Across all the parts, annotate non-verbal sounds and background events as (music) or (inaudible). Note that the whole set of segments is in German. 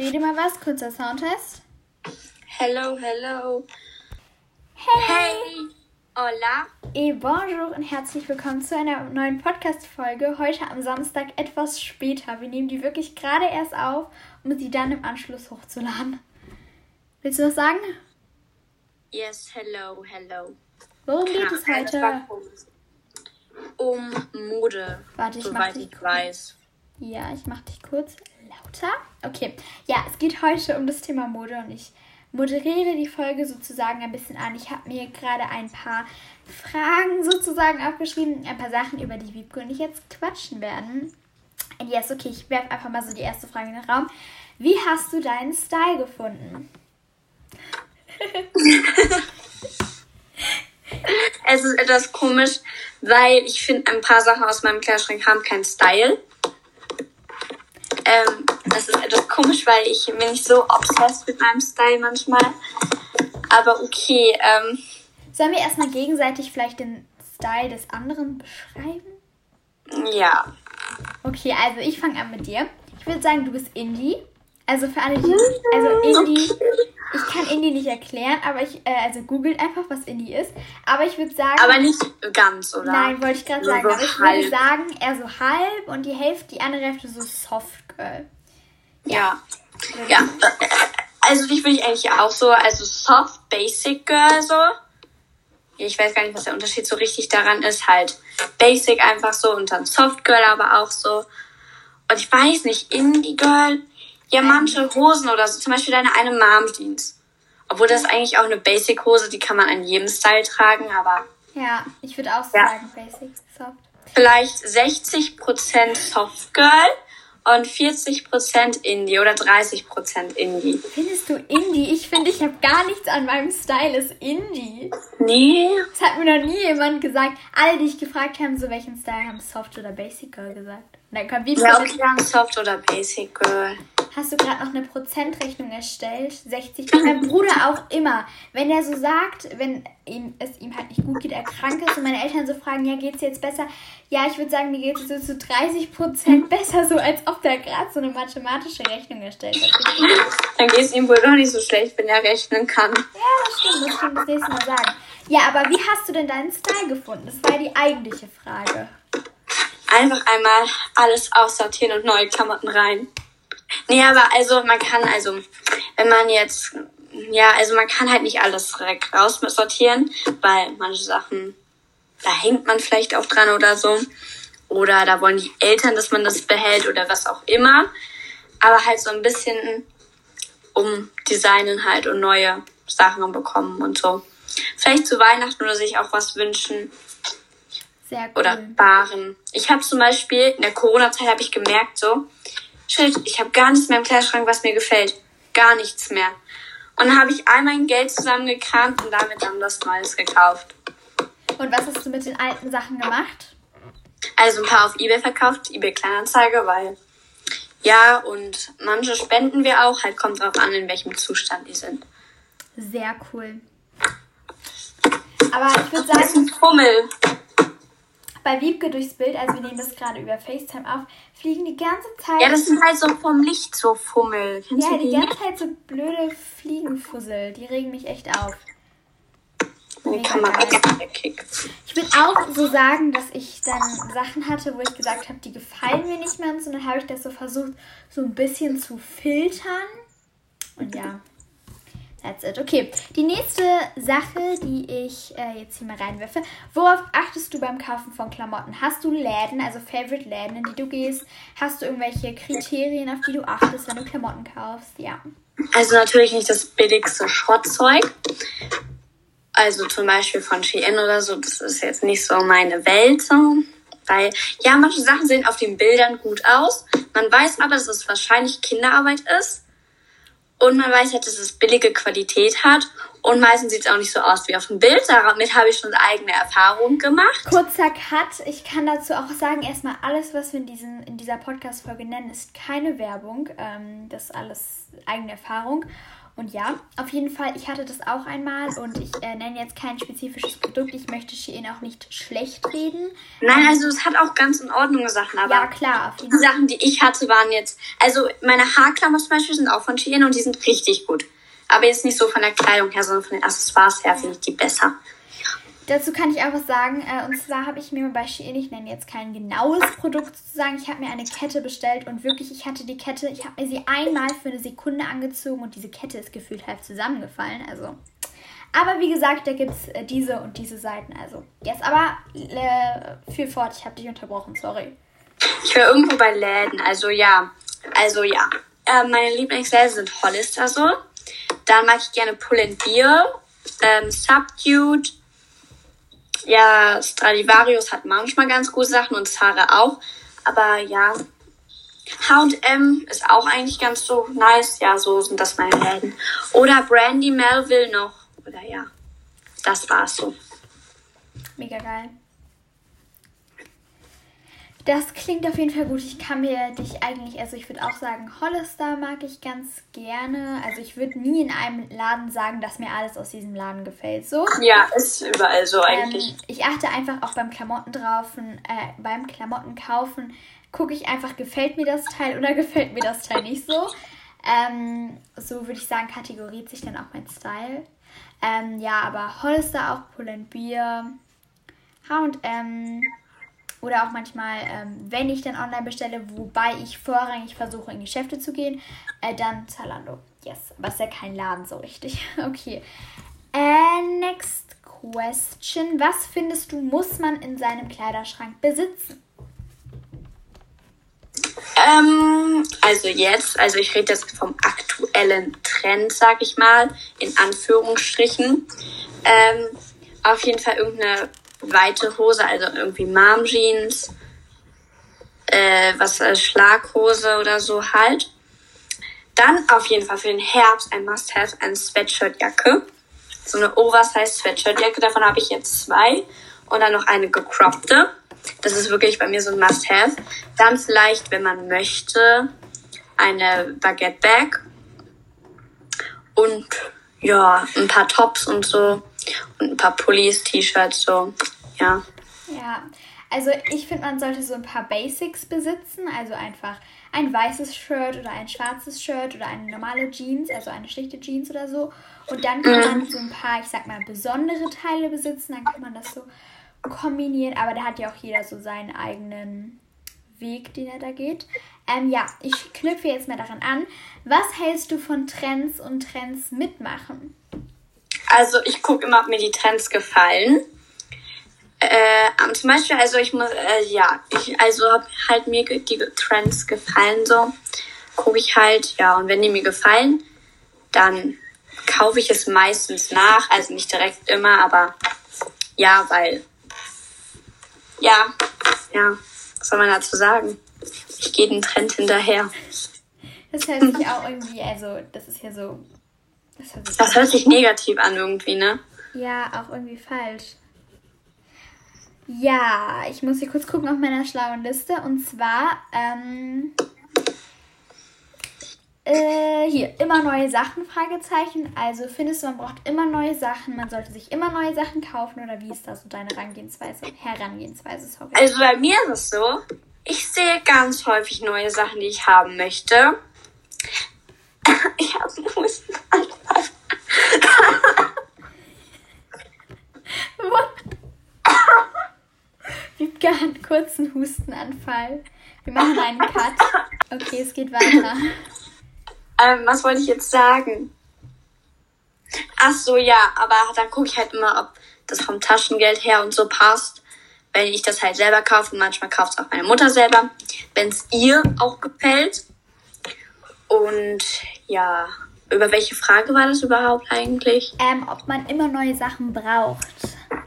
Rede mal was, kurzer Soundtest. Hello, hello. Hey! Hey! Hola! Et bonjour und herzlich willkommen zu einer neuen Podcast-Folge. Heute am Samstag etwas später. Wir nehmen die wirklich gerade erst auf, um sie dann im Anschluss hochzuladen. Willst du was sagen? Yes, hello, hello. Worum geht es heute? Um Mode. Warte, ich mach soweit dich ich kurz. weiß. Ja, ich mach dich kurz lauter. Okay. Ja, es geht heute um das Thema Mode und ich moderiere die Folge sozusagen ein bisschen an. Ich habe mir gerade ein paar Fragen sozusagen aufgeschrieben, ein paar Sachen, über die Wiebke und ich jetzt quatschen werden. Und yes, okay, ich werfe einfach mal so die erste Frage in den Raum. Wie hast du deinen Style gefunden? (laughs) Es ist etwas komisch, weil ich finde, ein paar Sachen aus meinem Kleiderschrank haben keinen Style. Ähm, das ist etwas komisch, weil ich bin nicht so obsessed mit meinem Style manchmal. Aber okay, ähm, Sollen wir erstmal gegenseitig vielleicht den Style des anderen beschreiben? ja. Okay, also ich fange an mit dir. Ich würde sagen, du bist Indie. Also für alle, die. Also Indie. Ich kann Indie nicht erklären, aber ich. Äh, also googelt einfach, was Indie ist. Aber ich würde sagen. Aber nicht ganz, oder? Nein, wollte ich gerade sagen. so Aber ich halb. würde sagen, eher so halb und die Hälfte, die andere Hälfte so Soft Girl. Ja. Ja. Also dich bin ich eigentlich auch so, also soft basic girl so. Ich weiß gar nicht, was der Unterschied so richtig daran ist. Halt basic einfach so und dann soft girl aber auch so. Und ich weiß nicht, indie girl. Ja, manche Hosen oder so. Zum Beispiel deine eine Mom Jeans. Obwohl das eigentlich auch eine basic Hose, die kann man an jedem Style tragen, aber Ja, ich würde auch so Ja. sagen, Basic, Soft. vielleicht 60% soft girl und 40% indie oder 30% indie. Findest du Indie? Ich finde, ich habe gar nichts an meinem Style ist Indie. Nee, Das hat mir noch nie jemand gesagt. Alle, die ich gefragt habe, so welchen Style haben Soft oder Basic Girl gesagt. Und dann kommt wieder Ja, okay, Soft oder Basic Girl. Hast du gerade noch eine Prozentrechnung erstellt? 60. Mein Bruder auch immer. Wenn er so sagt, wenn ihm, es ihm halt nicht gut geht, er krank ist und meine Eltern so fragen, ja, geht's dir jetzt besser? Ja, ich würde sagen, mir geht es so zu 30 Prozent besser, so als ob der gerade so eine mathematische Rechnung erstellt hat. Dann geht es ihm wohl doch nicht so schlecht, wenn er rechnen kann. Ja, das stimmt, das stimmt, das nächste Mal sagen. Ja, aber wie hast du denn deinen Style gefunden? Das war die eigentliche Frage. Einfach einmal alles aussortieren und neue Klamotten rein. Nee, aber also man kann, also wenn man jetzt, ja, also man kann halt nicht alles direkt raussortieren, weil manche Sachen, da hängt man vielleicht auch dran oder so. Oder da wollen die Eltern, dass man das behält oder was auch immer. Aber halt so ein bisschen umdesignen halt und neue Sachen bekommen und so. Vielleicht zu Weihnachten oder sich auch was wünschen Sehr cool. oder sparen. Ich habe zum Beispiel in der Corona-Zeit habe ich gemerkt so, shit, ich habe gar nichts mehr im Kleiderschrank, was mir gefällt, gar nichts mehr. Und dann habe ich all mein Geld zusammengekramt und damit dann was Neues gekauft. Und was hast du mit den alten Sachen gemacht? Also ein paar auf eBay verkauft, eBay Kleinanzeige, weil ja und manche spenden wir auch, halt kommt drauf an, in welchem Zustand die sind. Sehr cool. Aber ich würde Das ist sagen, ein Fummel. Bei Wiebke durchs Bild, also wir nehmen das gerade über FaceTime auf, fliegen die ganze Zeit. Ja, das sind halt so vom Licht so Fummel. Kennst ja, die die? ganze Zeit so blöde Fliegenfussel. Die regen mich echt auf. Die Kamera. Ich würde auch so sagen, dass ich dann Sachen hatte, wo ich gesagt habe, die gefallen mir nicht mehr und so. Dann habe ich das so versucht, so ein bisschen zu filtern. Und ja, that's it. Okay, die nächste Sache, die ich äh, jetzt hier mal reinwerfe. Worauf achtest du beim Kaufen von Klamotten? Hast du Läden, also Favorite Läden, in die du gehst? Hast du irgendwelche Kriterien, auf die du achtest, wenn du Klamotten kaufst? Ja. Also natürlich nicht das billigste Schrottzeug. Also zum Beispiel von Shein oder so, das ist jetzt nicht so meine Welt. Weil, ja, manche Sachen sehen auf den Bildern gut aus. Man weiß aber, dass es wahrscheinlich Kinderarbeit ist. Und man weiß halt, dass es billige Qualität hat. Und meistens sieht es auch nicht so aus wie auf dem Bild. Damit habe ich schon eigene Erfahrungen gemacht. Kurzer Cut. Ich kann dazu auch sagen, erstmal alles, was wir in, diesen, in dieser Podcast-Folge nennen, ist keine Werbung. Ähm, das ist alles eigene Erfahrung. Und ja, auf jeden Fall, ich hatte das auch einmal und ich äh, nenne jetzt kein spezifisches Produkt. Ich möchte Shein auch nicht schlecht reden. Nein, also es hat auch ganz in Ordnung Sachen, aber ja, klar, die Sachen, die ich hatte, waren jetzt, also meine Haarklammer zum Beispiel sind auch von Shein und die sind richtig gut. Aber jetzt nicht so von der Kleidung her, sondern von den Accessoires her finde ich die besser. Dazu kann ich auch was sagen. Äh, und zwar habe ich mir bei Shein, ich nenne jetzt kein genaues Produkt sozusagen, ich habe mir eine Kette bestellt und wirklich, ich hatte die Kette, ich habe mir sie einmal für eine Sekunde angezogen und diese Kette ist gefühlt halb zusammengefallen. Also. Aber wie gesagt, da gibt es äh, diese und diese Seiten. Also, jetzt aber äh, viel fort, ich habe dich unterbrochen, sorry. Ich war irgendwo bei Läden, also ja. Also ja. Äh, meine Lieblingsläden sind Hollister so. Dann mag ich gerne Pull and Beer, ähm, Subdued, ja, Stradivarius hat manchmal ganz gute Sachen und Zara auch. Aber ja, H&M ist auch eigentlich ganz so nice. Ja, so sind das meine Läden. Oder Brandy Melville noch. Oder ja, das war's so. Mega geil. Das klingt auf jeden Fall gut. Ich kann mir dich eigentlich, also ich würde auch sagen, Hollister mag ich ganz gerne. Also ich würde nie in einem Laden sagen, dass mir alles aus diesem Laden gefällt. So. Ja, ist überall so eigentlich. Ähm, ich achte einfach auch beim Klamotten drauf, äh, beim Klamotten kaufen, gucke ich einfach, gefällt mir das Teil oder (laughs) gefällt mir das Teil nicht so. Ähm, so würde ich sagen, kategoriert sich dann auch mein Style. Ähm, ja, aber Hollister auch, Pull Beer, H&M oder auch manchmal, ähm, wenn ich dann online bestelle, wobei ich vorrangig versuche, in Geschäfte zu gehen, äh, dann Zalando. Yes, aber ist ja kein Laden so richtig. (laughs) okay. Äh, next question. Was findest du, muss man in seinem Kleiderschrank besitzen? Ähm, also jetzt, also ich rede jetzt vom aktuellen Trend, sag ich mal, in Anführungsstrichen. Ähm, auf jeden Fall irgendeine weite Hose, also irgendwie Mom Jeans, äh, was als Schlaghose oder so halt. Dann auf jeden Fall für den Herbst ein Must-Have, eine Sweatshirtjacke. So eine Oversize Sweatshirtjacke, davon habe ich jetzt zwei. Und dann noch eine gecroppte. Das ist wirklich bei mir so ein Must-Have. Dann vielleicht, wenn man möchte, eine Baguette Bag. Und ja, ein paar Tops und so und ein paar Pullis, T-Shirts, so, ja. Ja, also ich finde, man sollte so ein paar Basics besitzen, also einfach ein weißes Shirt oder ein schwarzes Shirt oder eine normale Jeans, also eine schlichte Jeans oder so. Und dann kann man so ein paar, ich sag mal, besondere Teile besitzen, dann kann man das so kombinieren, aber da hat ja auch jeder so seinen eigenen Weg, den er da geht. Ähm, ja, ich knüpfe jetzt mal daran an. Was hältst du von Trends und Trends mitmachen? Also ich gucke immer, ob mir die Trends gefallen. Äh, zum Beispiel, also ich muss, äh, ja, ich, also hab halt mir die Trends gefallen so, gucke ich halt, ja, und wenn die mir gefallen, dann kaufe ich es meistens nach, also nicht direkt immer, aber ja, weil, ja, ja, was soll man dazu sagen? Ich gehe den Trend hinterher. Das hört sich auch irgendwie, also das ist ja so das hört, sich, das hört sich (laughs) negativ an irgendwie, ne? Ja, auch irgendwie falsch. Ja, ich muss hier kurz gucken auf meiner schlauen Liste. Und zwar, ähm, äh, hier, immer neue Sachen, Fragezeichen. Also findest du, man braucht immer neue Sachen, man sollte sich immer neue Sachen kaufen oder wie ist das so deine Herangehensweise? Herangehensweise, sorry. Also bei mir ist es so, ich sehe ganz häufig neue Sachen, die ich haben möchte. Ich habe einen Hustenanfall. Wiebke hat einen kurzen Hustenanfall. Wir machen einen Cut. Okay, es geht weiter. Ähm, was wollte ich jetzt sagen? Ach so, ja, aber dann gucke ich halt immer, ob das vom Taschengeld her und so passt. Wenn ich das halt selber kaufe, manchmal kauft es auch meine Mutter selber, wenn es ihr auch gefällt. Und ja, über welche Frage war das überhaupt eigentlich? Ähm, ob man immer neue Sachen braucht.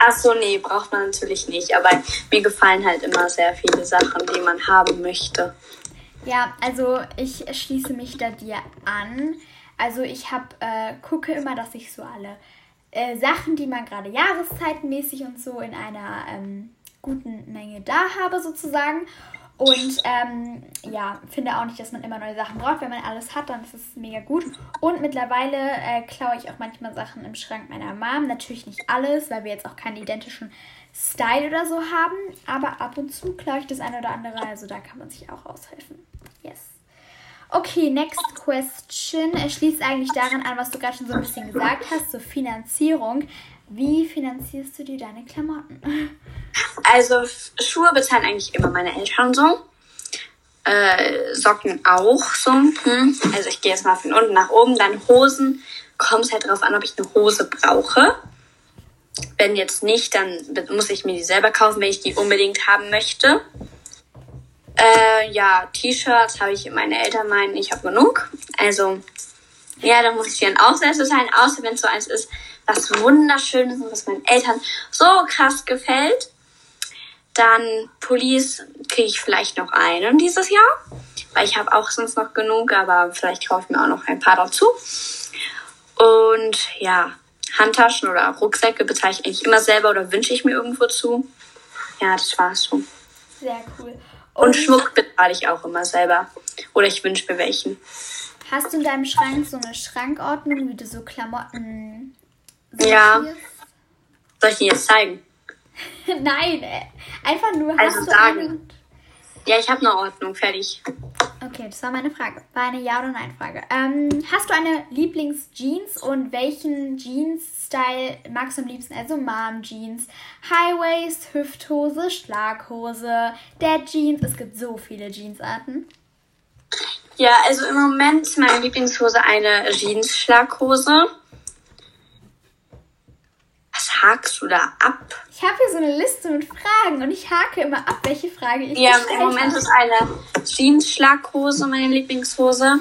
Ach so, nee, braucht man natürlich nicht. Aber mir gefallen halt immer sehr viele Sachen, die man haben möchte. Ja, also ich schließe mich da dir an. Also ich hab, äh, gucke immer, dass ich so alle äh, Sachen, die man gerade jahreszeitenmäßig und so in einer ähm, guten Menge da habe sozusagen. Und ähm, ja, finde auch nicht, dass man immer neue Sachen braucht. Wenn man alles hat, dann ist es mega gut. Und mittlerweile äh, klaue ich auch manchmal Sachen im Schrank meiner Mom. Natürlich nicht alles, weil wir jetzt auch keinen identischen Style oder so haben. Aber ab und zu klaue ich das eine oder andere. Also da kann man sich auch aushelfen. Yes. Okay, next question. Er schließt eigentlich daran an, was du gerade schon so ein bisschen gesagt hast, so Finanzierung. Wie finanzierst du dir deine Klamotten? Also Schuhe bezahlen eigentlich immer meine Eltern so. Äh, Socken auch so. Hm. Also ich gehe jetzt mal von unten nach oben. Dann Hosen. Kommt halt drauf an, ob ich eine Hose brauche. Wenn jetzt nicht, dann muss ich mir die selber kaufen, wenn ich die unbedingt haben möchte. Äh, ja, T-Shirts habe ich meine Eltern meinen, ich habe genug. Also, ja, dann muss ich dann auch selbst bezahlen, außer wenn es so eins ist, was wunderschön ist und was meinen Eltern so krass gefällt. Dann Police kriege ich vielleicht noch einen dieses Jahr, weil ich habe auch sonst noch genug, aber vielleicht kaufe ich mir auch noch ein paar dazu. Und ja, Handtaschen oder Rucksäcke bezahle ich eigentlich immer selber oder wünsche ich mir irgendwo zu. Ja, das war's so. Sehr cool. Und, Und Schmuck bezahle ich auch immer selber. Oder ich wünsche mir welchen. Hast du in deinem Schrank so eine Schrankordnung, wie du so Klamotten ja. Soll ich dir jetzt zeigen? (laughs) Nein, äh, einfach nur also hast sagen. Eine... Ja, ich habe eine Ordnung, fertig. Okay, das war meine Frage. War eine Ja- oder Nein-Frage. Ähm, hast du eine Lieblings-Jeans und welchen Jeans-Style magst du am liebsten? Also Mom-Jeans, High-Waist, Hüfthose, Schlaghose, Dad-Jeans. Es gibt so viele Jeansarten. Ja, also im Moment ist meine Lieblingshose eine Jeans-Schlaghose hakst du da ab? Ich habe hier so eine Liste mit Fragen und ich hake immer ab, welche Frage ich Ja, im Moment ist eine Jeans-Schlaghose meine Lieblingshose.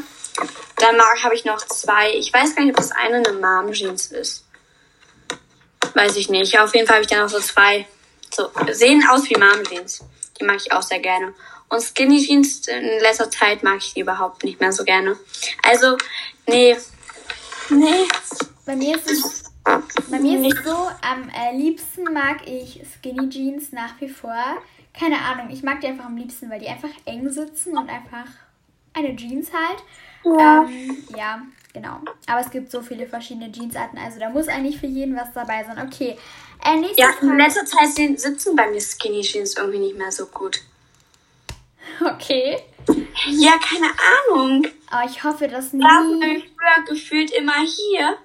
Dann habe ich noch zwei. Ich weiß gar nicht, ob das eine eine Mom-Jeans ist. Weiß ich nicht. Auf jeden Fall habe ich dann noch so zwei. So, sehen aus wie Mom-Jeans. Die mag ich auch sehr gerne. Und Skinny Jeans in letzter Zeit mag ich die überhaupt nicht mehr so gerne. Also, nee. Nee. Bei mir ist es bei mir ist es so, am äh, liebsten mag ich Skinny Jeans nach wie vor. Keine Ahnung, ich mag die einfach am liebsten, weil die einfach eng sitzen und einfach eine Jeans halt. Ja. Ähm, ja, genau. Aber es gibt so viele verschiedene Jeansarten, also da muss eigentlich für jeden was dabei sein. Okay. Äh, ja, in letzter Zeit sitzen bei mir Skinny Jeans irgendwie nicht mehr so gut. (laughs) Okay. Ja, keine Ahnung. Aber ich hoffe, dass nie... Da ich früher gefühlt immer hier.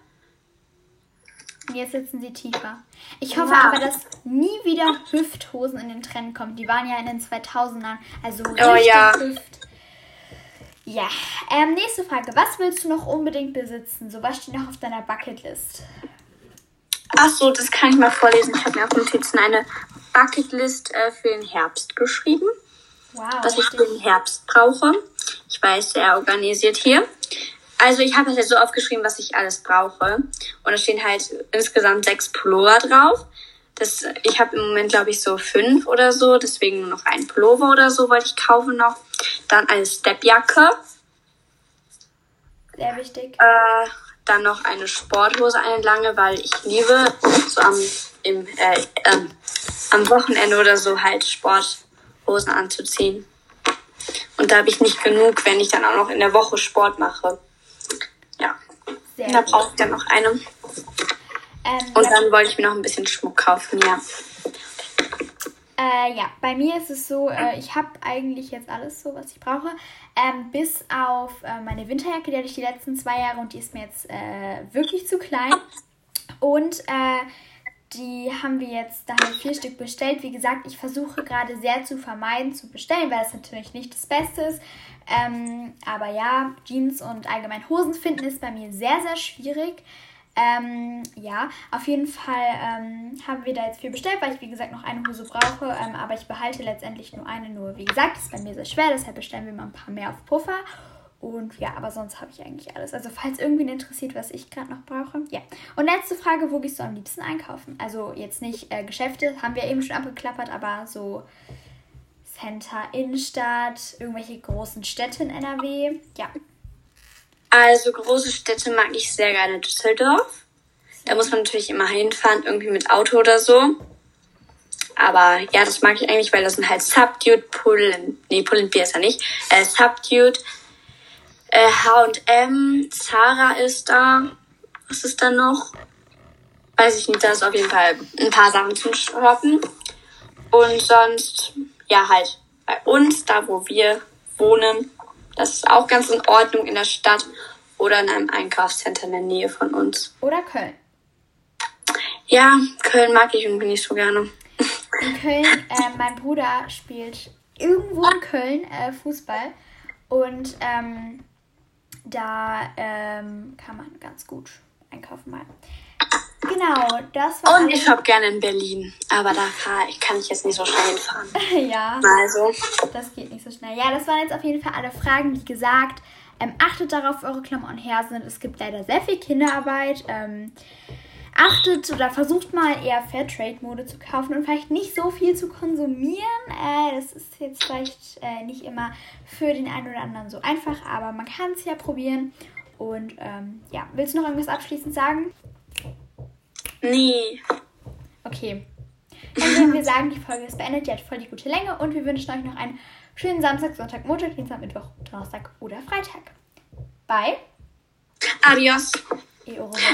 Jetzt sitzen sie tiefer. Ich hoffe ja. aber, dass nie wieder Hüfthosen in den Trend kommen. Die waren ja in den 2000ern. Also oh richtig oh, ja. Hüft. Ja. Ähm, nächste Frage. Was willst du noch unbedingt besitzen? So, was steht noch auf deiner Bucketlist? Ach so, das kann ich mal vorlesen. Ich habe mir auf Notizen eine Bucketlist äh, für den Herbst geschrieben. Wow. Was ich für den Herbst brauche. Ich weiß, sehr organisiert hier. Also ich habe jetzt so aufgeschrieben, was ich alles brauche. Und da stehen halt insgesamt sechs Pullover drauf. Das, ich habe im Moment, glaube ich, so fünf oder so. Deswegen nur noch ein Pullover oder so wollte ich kaufen noch. Dann eine Stepjacke. Sehr wichtig. Äh, dann noch eine Sporthose, eine lange, weil ich liebe so am, im, äh, äh, am Wochenende oder so halt Sporthosen anzuziehen. Und da habe ich nicht genug, wenn ich dann auch noch in der Woche Sport mache. Ja. Sehr da brauche ich dann noch eine. Ähm, und dann wollte ich mir noch ein bisschen Schmuck kaufen, ja. Äh, ja, bei mir ist es so, äh, ich habe eigentlich jetzt alles so, was ich brauche. Ähm, bis auf äh, meine Winterjacke, die hatte ich die letzten zwei Jahre und die ist mir jetzt äh, wirklich zu klein. Und äh, die haben wir jetzt, da haben wir vier Stück bestellt. Wie gesagt, ich versuche gerade sehr zu vermeiden zu bestellen, weil das natürlich nicht das Beste ist. Ähm, aber ja, Jeans und allgemein Hosen finden ist bei mir sehr, sehr schwierig. Ähm, ja, auf jeden Fall ähm, haben wir da jetzt viel bestellt, weil ich wie gesagt noch eine Hose brauche. Ähm, aber ich behalte letztendlich nur eine. Nur wie gesagt, ist bei mir sehr schwer, deshalb bestellen wir mal ein paar mehr auf Puffer. Und ja, aber sonst habe ich eigentlich alles. Also falls irgendwen interessiert, was ich gerade noch brauche. Ja. Und letzte Frage, wo gehst du am liebsten einkaufen? Also jetzt nicht äh, Geschäfte, haben wir eben schon abgeklappert, aber so Center, Innenstadt, irgendwelche großen Städte in NRW. Ja. Also große Städte mag ich sehr gerne Düsseldorf. Da muss man natürlich immer hinfahren, irgendwie mit Auto oder so. Aber ja, das mag ich eigentlich, weil das sind halt Subdued Pullen. Nee, Bier ist ja nicht. Äh, Subdued H&M, Zara ist da. Was ist da noch? Weiß ich nicht, da ist auf jeden Fall ein paar Sachen zum Shoppen. Und sonst, ja, halt bei uns, da wo wir wohnen, das ist auch ganz in Ordnung in der Stadt oder in einem Einkaufscenter in der Nähe von uns. Oder Köln. Ja, Köln mag ich irgendwie nicht so gerne. In Köln, (laughs) äh, mein Bruder spielt irgendwo in Köln äh, Fußball und ähm, da ähm, kann man ganz gut einkaufen mal. Genau, das war. Und ich habe gerne in Berlin, aber da kann ich jetzt nicht so schnell hinfahren. (laughs) ja. Also. Das geht nicht so schnell. Ja, das waren jetzt auf jeden Fall alle Fragen. Wie gesagt, ähm, achtet darauf, eure Klamotten her sind. Es gibt leider sehr viel Kinderarbeit. Ähm, achtet oder versucht mal eher Fairtrade-Mode zu kaufen und vielleicht nicht so viel zu konsumieren. Äh, das ist jetzt vielleicht äh, nicht immer für den einen oder anderen so einfach, aber man kann es ja probieren. Und ähm, ja, willst du noch irgendwas abschließend sagen? Nee. Okay. Dann würden wir sagen, die Folge ist beendet. Die hat voll die gute Länge und wir wünschen euch noch einen schönen Samstag, Sonntag, Montag, Dienstag, Mittwoch, Donnerstag oder Freitag. Bye. Adios.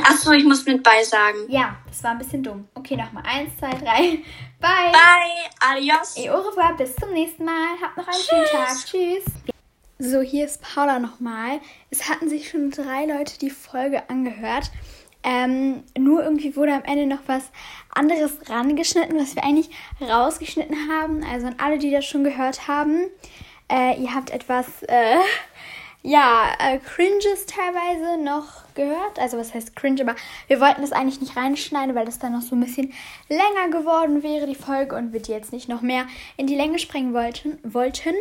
Achso, ich muss mit Bye sagen. Ja, das war ein bisschen dumm. Okay, nochmal. Eins, zwei, drei. Bye. Bye. Adios. Revoir. Bis zum nächsten Mal. Habt noch einen Tschüss. schönen Tag. Tschüss. So, hier ist Paula nochmal. Es hatten sich schon drei Leute die Folge angehört. Ähm, nur irgendwie wurde am Ende noch was anderes rangeschnitten, was wir eigentlich rausgeschnitten haben. Also an alle, die das schon gehört haben. Äh, ihr habt etwas, äh, ja, äh, Cringes teilweise noch gehört. Also was heißt cringe, aber wir wollten das eigentlich nicht reinschneiden, weil das dann noch so ein bisschen länger geworden wäre, die Folge, und wir die jetzt nicht noch mehr in die Länge sprengen wollten. wollten.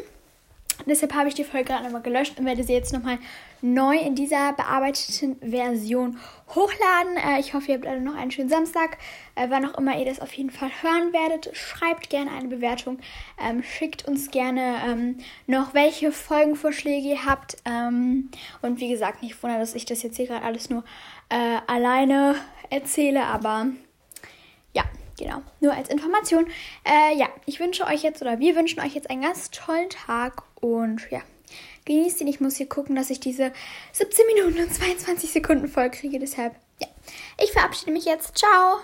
Deshalb habe ich die Folge gerade nochmal gelöscht und werde sie jetzt nochmal neu in dieser bearbeiteten Version hochladen. Äh, ich hoffe, ihr habt alle noch einen schönen Samstag. Äh, wann auch immer ihr das auf jeden Fall hören werdet, schreibt gerne eine Bewertung. Ähm, schickt uns gerne ähm, noch, welche Folgenvorschläge ihr habt. Ähm, und wie gesagt, nicht wundern, dass ich das jetzt hier gerade alles nur äh, alleine erzähle, aber ja, genau. Nur als Information. Äh, ja, ich wünsche euch jetzt oder wir wünschen euch jetzt einen ganz tollen Tag und ja, genießt ihn. Ich muss hier gucken, dass ich diese 17 Minuten und 22 Sekunden voll kriege. Deshalb, ja, ich verabschiede mich jetzt. Ciao.